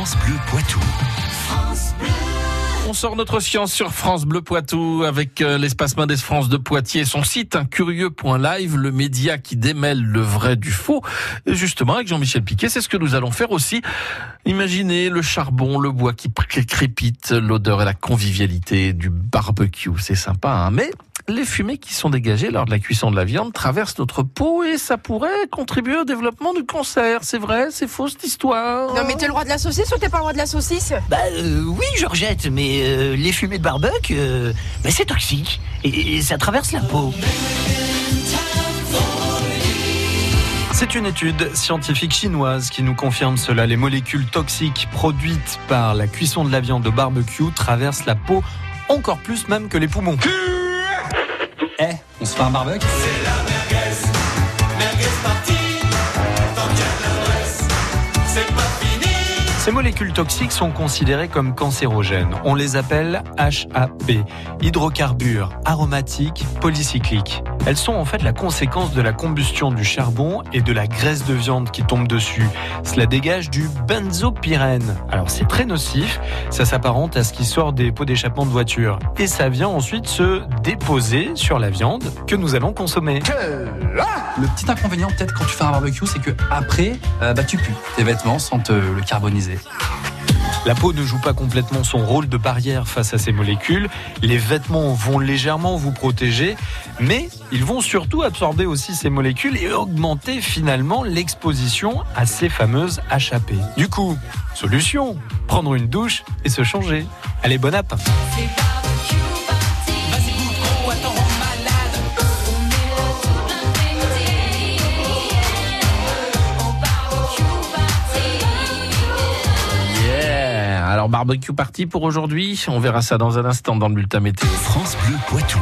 France Bleu Poitou. On sort notre science sur France Bleu Poitou avec euh, l'espace Mendes France de Poitiers, son site un curieux.live, le média qui démêle le vrai du faux. Et justement, avec Jean-Michel Piquet, c'est ce que nous allons faire aussi. Imaginez le charbon, le bois qui crépite, l'odeur et la convivialité du barbecue. C'est sympa, hein mais les fumées qui sont dégagées lors de la cuisson de la viande traversent notre peau et ça pourrait contribuer au développement du cancer. C'est vrai, c'est faux cette histoire. Non mais t'es le roi de la saucisse ou t'es pas le roi de la saucisse? Bah euh, oui, Georgette, mais euh, les fumées de barbecue, euh, bah, c'est toxique et, et ça traverse la peau. C'est une étude scientifique chinoise qui nous confirme cela. Les molécules toxiques produites par la cuisson de la viande au barbecue traversent la peau encore plus même que les poumons. Eh, on se fait un barbecue? Ces molécules toxiques sont considérées comme cancérogènes. On les appelle HAP, hydrocarbures aromatiques polycycliques. Elles sont en fait la conséquence de la combustion du charbon et de la graisse de viande qui tombe dessus. Cela dégage du benzopyrène. Alors c'est très nocif, ça s'apparente à ce qui sort des pots d'échappement de voiture. Et ça vient ensuite se déposer sur la viande que nous allons consommer. Le petit inconvénient peut-être quand tu fais un barbecue, c'est que après, euh, bah, tu pues tes vêtements sans te le carboniser. La peau ne joue pas complètement son rôle de barrière face à ces molécules. Les vêtements vont légèrement vous protéger, mais ils vont surtout absorber aussi ces molécules et augmenter finalement l'exposition à ces fameuses HAP. Du coup, solution, prendre une douche et se changer. Allez, bon app barbecue parti pour aujourd'hui. On verra ça dans un instant dans le bulletin météo. France Bleu Poitou.